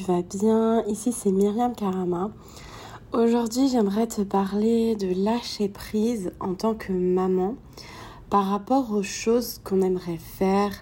tu vas bien. Ici c'est Myriam Karama. Aujourd'hui j'aimerais te parler de lâcher prise en tant que maman par rapport aux choses qu'on aimerait faire,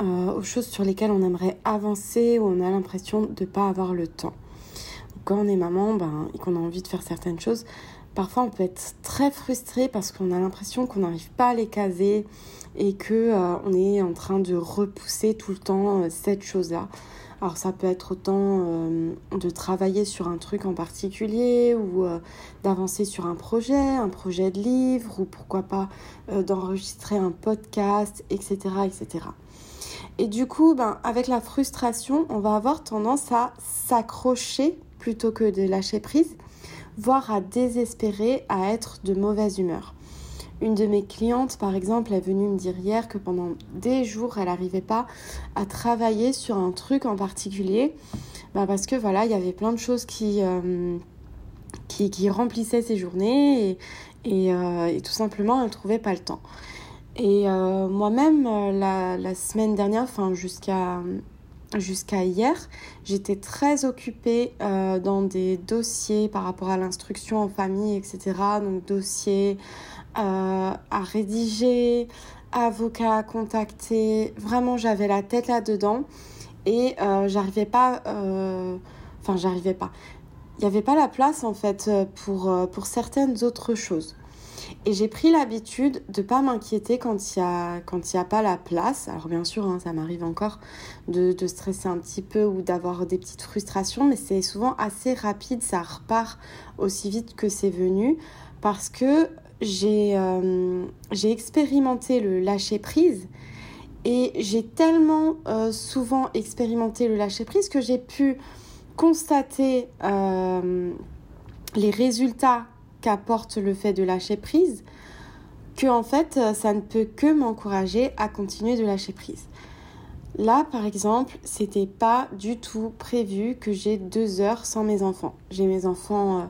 euh, aux choses sur lesquelles on aimerait avancer ou on a l'impression de ne pas avoir le temps. Quand on est maman ben, et qu'on a envie de faire certaines choses, parfois on peut être très frustré parce qu'on a l'impression qu'on n'arrive pas à les caser et que euh, on est en train de repousser tout le temps euh, cette chose-là. Alors ça peut être autant euh, de travailler sur un truc en particulier ou d'avancer sur un projet, un projet de livre ou pourquoi pas d'enregistrer un podcast, etc., etc. Et du coup, ben, avec la frustration, on va avoir tendance à s'accrocher plutôt que de lâcher prise voire à désespérer, à être de mauvaise humeur. Une de mes clientes, par exemple, est venue me dire hier que pendant des jours, elle n'arrivait pas à travailler sur un truc en particulier, bah parce que voilà, il y avait plein de choses qui, euh, qui, remplissaient ses journées et, euh, tout simplement, elle ne trouvait pas le temps. Et euh, moi-même, la, semaine dernière, enfin jusqu'à jusqu'à hier, j'étais très occupée dans des dossiers par rapport à l'instruction en famille, etc. Donc dossiers euh, à rédiger, avocats à contacter. Vraiment, j'avais la tête là-dedans et euh, j'arrivais pas... Enfin, j'arrivais pas. Il n'y avait pas la place en fait pour, pour certaines autres choses. Et j'ai pris l'habitude de pas m'inquiéter quand il n'y a, a pas la place. Alors bien sûr, hein, ça m'arrive encore de, de, stresser un petit peu ou d'avoir des petites frustrations, mais c'est souvent assez rapide, ça repart aussi vite que c'est venu parce que j'ai euh, expérimenté le lâcher prise et j'ai tellement euh, souvent expérimenté le lâcher prise que j'ai pu constater euh, les résultats qu'apporte le fait de lâcher prise, que en fait, ça ne peut que m'encourager à continuer de lâcher prise. Là, par exemple, c'était pas du tout prévu que j'ai deux heures sans mes enfants. J'ai mes enfants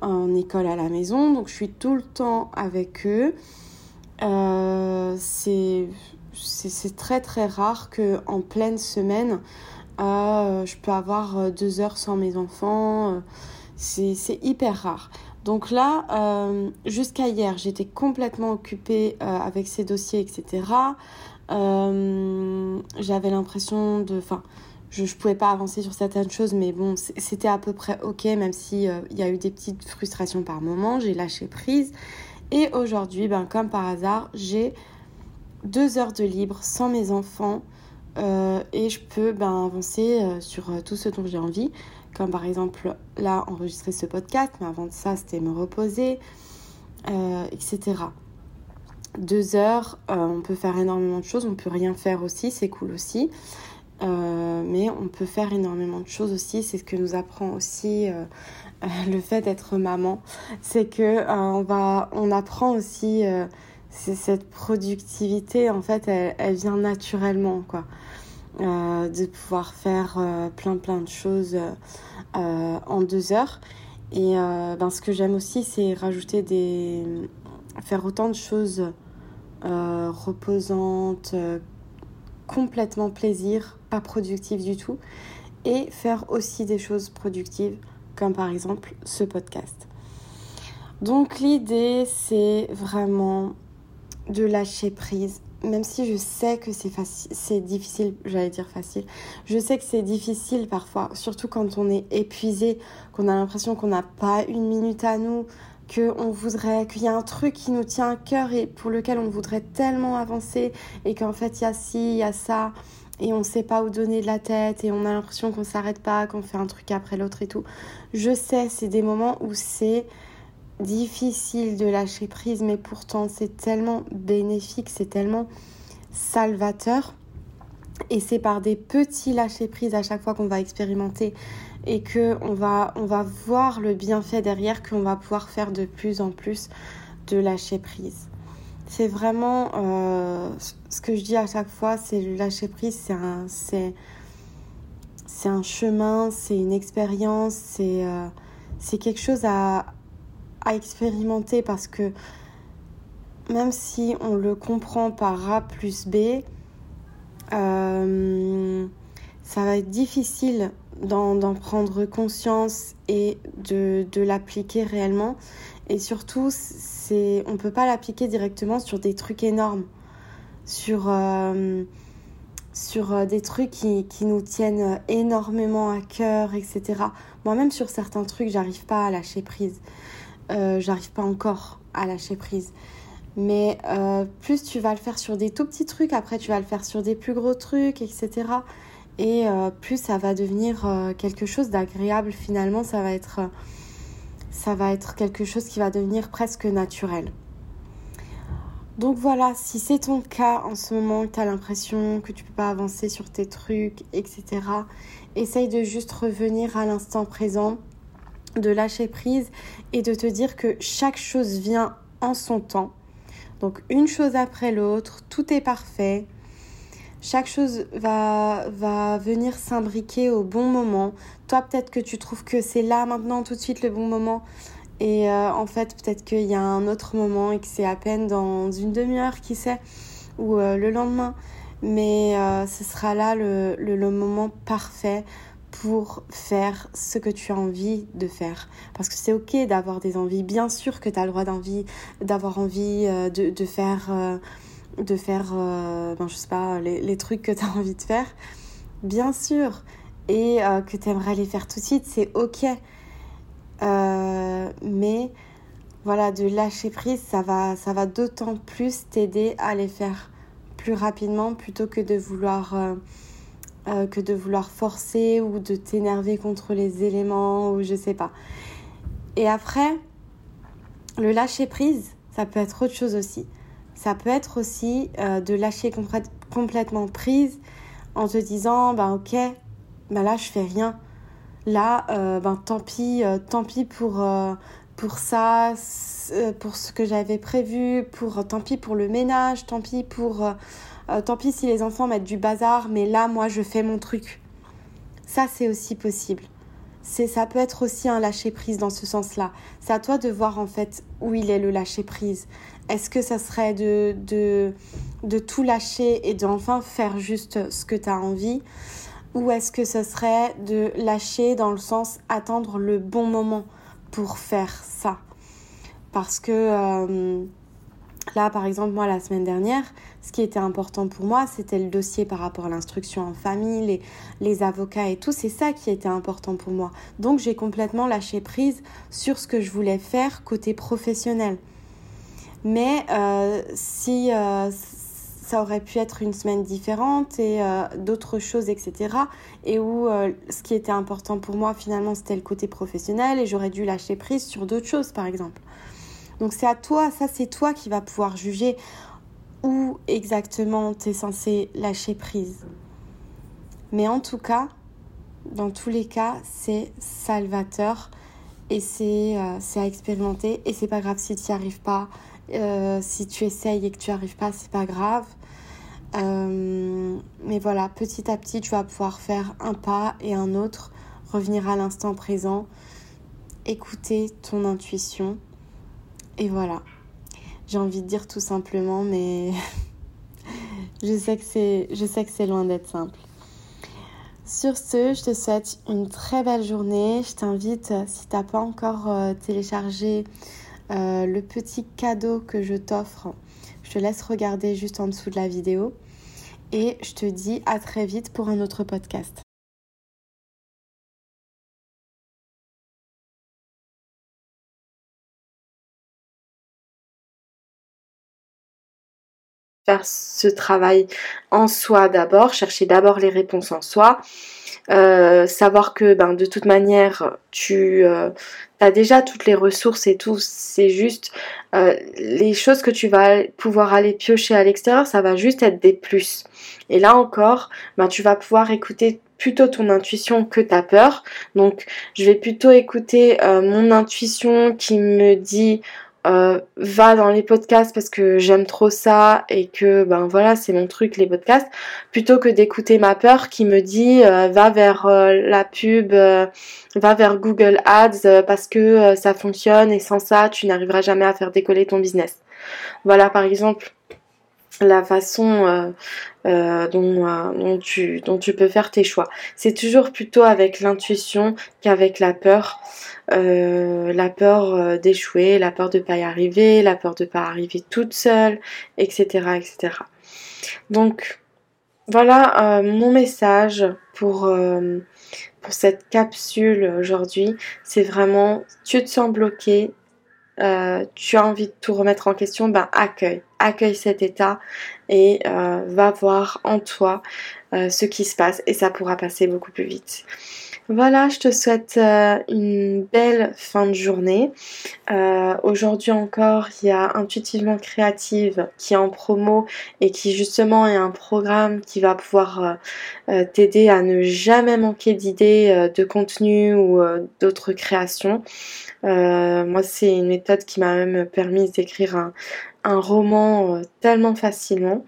en école à la maison, donc je suis tout le temps avec eux. Euh, c'est très très rare que en pleine semaine, euh, je peux avoir deux heures sans mes enfants. c'est hyper rare. Donc là, euh, jusqu'à hier, j'étais complètement occupée euh, avec ces dossiers, etc. Euh, j'avais l'impression de... Enfin, je ne pouvais pas avancer sur certaines choses, mais bon, c'était à peu près OK, même s'il il y a eu des petites frustrations par moment. J'ai lâché prise. Et aujourd'hui, ben, comme par hasard, j'ai deux heures de libre sans mes enfants. et je peux ben, avancer sur tout ce dont j'ai envie comme par exemple là enregistrer ce podcast, mais avant de ça c'était me reposer, euh, etc. Deux heures, euh, on peut faire énormément de choses, on peut rien faire aussi, c'est cool aussi. Euh, mais on peut faire énormément de choses aussi, c'est ce que nous apprend aussi le fait d'être maman, c'est que on va, on apprend aussi cette productivité en fait, elle, elle vient naturellement quoi. Euh, de pouvoir faire euh, plein plein de choses euh, en deux heures. Et ben, ce que j'aime aussi, c'est rajouter des. faire autant de choses reposantes, complètement plaisir, pas productives du tout. Et faire aussi des choses productives, comme par exemple ce podcast. Donc l'idée, c'est vraiment de lâcher prise même si je sais que c'est difficile, j'allais dire facile. Je sais que c'est difficile parfois, surtout quand on est épuisé, qu'on a l'impression qu'on n'a pas une minute à nous, qu'on voudrait, qu'il y a un truc qui nous tient à cœur et pour lequel on voudrait tellement avancer et qu'en fait il y a ci, il y a ça et on ne sait pas où donner de la tête et on a l'impression qu'on s'arrête pas, qu'on fait un truc après l'autre et tout. Je sais, c'est des moments où c'est difficile de lâcher prise, mais pourtant c'est tellement bénéfique, c'est tellement salvateur. Et c'est par des petits lâcher prise à chaque fois qu'on va expérimenter et que on va, on va voir le bienfait derrière qu'on va pouvoir faire de plus en plus de lâcher prise. C'est vraiment euh, ce que je dis à chaque fois, c'est le lâcher prise, c'est un, c'est, c'est un chemin, c'est une expérience, c'est, euh, c'est quelque chose à, à expérimenter parce que même si on le comprend par A plus B, euh, ça va être difficile d'en prendre conscience et de, de l'appliquer réellement. Et surtout, c'est, on ne peut pas l'appliquer directement sur des trucs énormes, sur, euh, sur euh, des trucs qui, qui, nous tiennent énormément à cœur, etc. Moi-même, sur certains trucs, j'arrive pas à lâcher prise. Euh, j'arrive pas encore à lâcher prise. Mais euh, plus tu vas le faire sur des tout petits trucs, après tu vas le faire sur des plus gros trucs, etc. Et euh, plus ça va devenir euh, quelque chose d'agréable finalement, ça va, être, ça va être quelque chose qui va devenir presque naturel. Donc voilà, si c'est ton cas en ce moment, que tu as l'impression que tu peux pas avancer sur tes trucs, etc., essaye de juste revenir à l'instant présent, de lâcher prise et de te dire que chaque chose vient en son temps donc une chose après l'autre, tout est parfait. Chaque chose va, va venir s'imbriquer au bon moment. Toi, peut-être que tu trouves que c'est là maintenant tout de suite le bon moment. Et euh, en fait, peut-être qu'il y a un autre moment et que c'est à peine dans une demi-heure, qui sait, ou euh, le lendemain. Mais euh, ce sera là le, le, moment parfait pour faire ce que tu as envie de faire. Parce que c'est ok d'avoir des envies. Bien sûr que tu as le droit d'avoir envie de, de, faire, de faire euh, ben, sais pas, les, trucs que tu as envie de faire. Bien sûr. Et que tu aimerais les faire tout de suite, c'est ok. mais voilà, de lâcher prise, ça va, ça va d'autant plus t'aider à les faire plus rapidement plutôt que de vouloir euh, que de vouloir forcer ou de t'énerver contre les éléments ou je sais pas. Et après, le lâcher prise, ça peut être autre chose aussi. Ça peut être aussi euh, de lâcher complètement prise en te disant, ben ok, ben là je fais rien. Là, euh, ben tant pis, tant pis pour, pour ça, pour ce que j'avais prévu, pour tant pis pour le ménage, tant pis pour euh, tant pis si les enfants mettent du bazar, mais là, moi, je fais mon truc. Ça, c'est aussi possible. C'est, ça peut être aussi un lâcher prise dans ce sens-là. C'est à toi de voir en fait où il est le lâcher prise. Est-ce que ça serait de, de, de tout lâcher et d'enfin faire juste ce que tu as envie? Ou est-ce que ce serait de lâcher dans le sens attendre le bon moment pour faire ça? Parce que euh, Là, par exemple, moi, la semaine dernière, ce qui était important pour moi, c'était le dossier par rapport à l'instruction en famille, les, avocats et tout. C'est ça qui était important pour moi. Donc, j'ai complètement lâché prise sur ce que je voulais faire côté professionnel. Mais euh, si euh, ça aurait pu être une semaine différente et euh, d'autres choses, etc. Et où ce qui était important pour moi, finalement, c'était le côté professionnel et j'aurais dû lâcher prise sur d'autres choses, par exemple. Donc c'est à toi, ça c'est toi qui vas pouvoir juger où exactement tu es censé lâcher prise. Mais en tout cas, dans tous les cas, c'est salvateur et c'est euh, à expérimenter et c'est pas grave si tu n'y arrives pas. Euh, si tu essayes et que tu n'y arrives pas, c'est pas grave. Euh, mais voilà, petit à petit, tu vas pouvoir faire un pas et un autre, revenir à l'instant présent, écouter ton intuition et voilà. J'ai envie de dire tout simplement, mais je sais que c'est, loin d'être simple. Sur ce, je te souhaite une très belle journée. Je t'invite, si tu n'as pas encore euh, téléchargé euh, le petit cadeau que je t'offre, je te laisse regarder juste en dessous de la vidéo. Et je te dis à très vite pour un autre podcast. Faire ce travail en soi d'abord, chercher d'abord les réponses en soi, euh, savoir que ben, de toute manière tu euh, as déjà toutes les ressources et tout, c'est juste euh, les choses que tu vas pouvoir aller piocher à l'extérieur, ça va juste être des plus. Et là encore, ben, tu vas pouvoir écouter plutôt ton intuition que ta peur. Donc je vais plutôt écouter mon intuition qui me dit euh, va dans les podcasts parce que j'aime trop ça et que ben voilà c'est mon truc les podcasts plutôt que d'écouter ma peur qui me dit euh, va vers euh, la pub va vers Google Ads parce que ça fonctionne et sans ça tu n'arriveras jamais à faire décoller ton business. Voilà par exemple la façon dont, tu, dont tu peux faire tes choix. C'est toujours plutôt avec l'intuition qu'avec la peur. la peur d'échouer, la peur de ne pas y arriver, la peur de ne pas arriver toute seule, etc. etc. Donc voilà mon message pour cette capsule aujourd'hui. C'est vraiment, tu te sens bloqué, euh, tu as envie de tout remettre en question, ben accueille, accueille cet état et euh, va voir en toi euh, ce qui se passe et ça pourra passer beaucoup plus vite. Voilà, je te souhaite une belle fin de journée. Aujourd'hui encore, il y a Intuitivement Créative qui est en promo et qui justement est un programme qui va pouvoir t'aider à ne jamais manquer d'idées, de contenu ou d'autres créations. Euh, moi, c'est une méthode qui m'a même permis d'écrire un, roman euh, tellement facilement.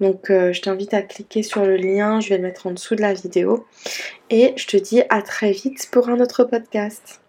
Donc, euh, je t'invite à cliquer sur le lien, je vais le mettre en dessous de la vidéo. Et je te dis à très vite pour un autre podcast.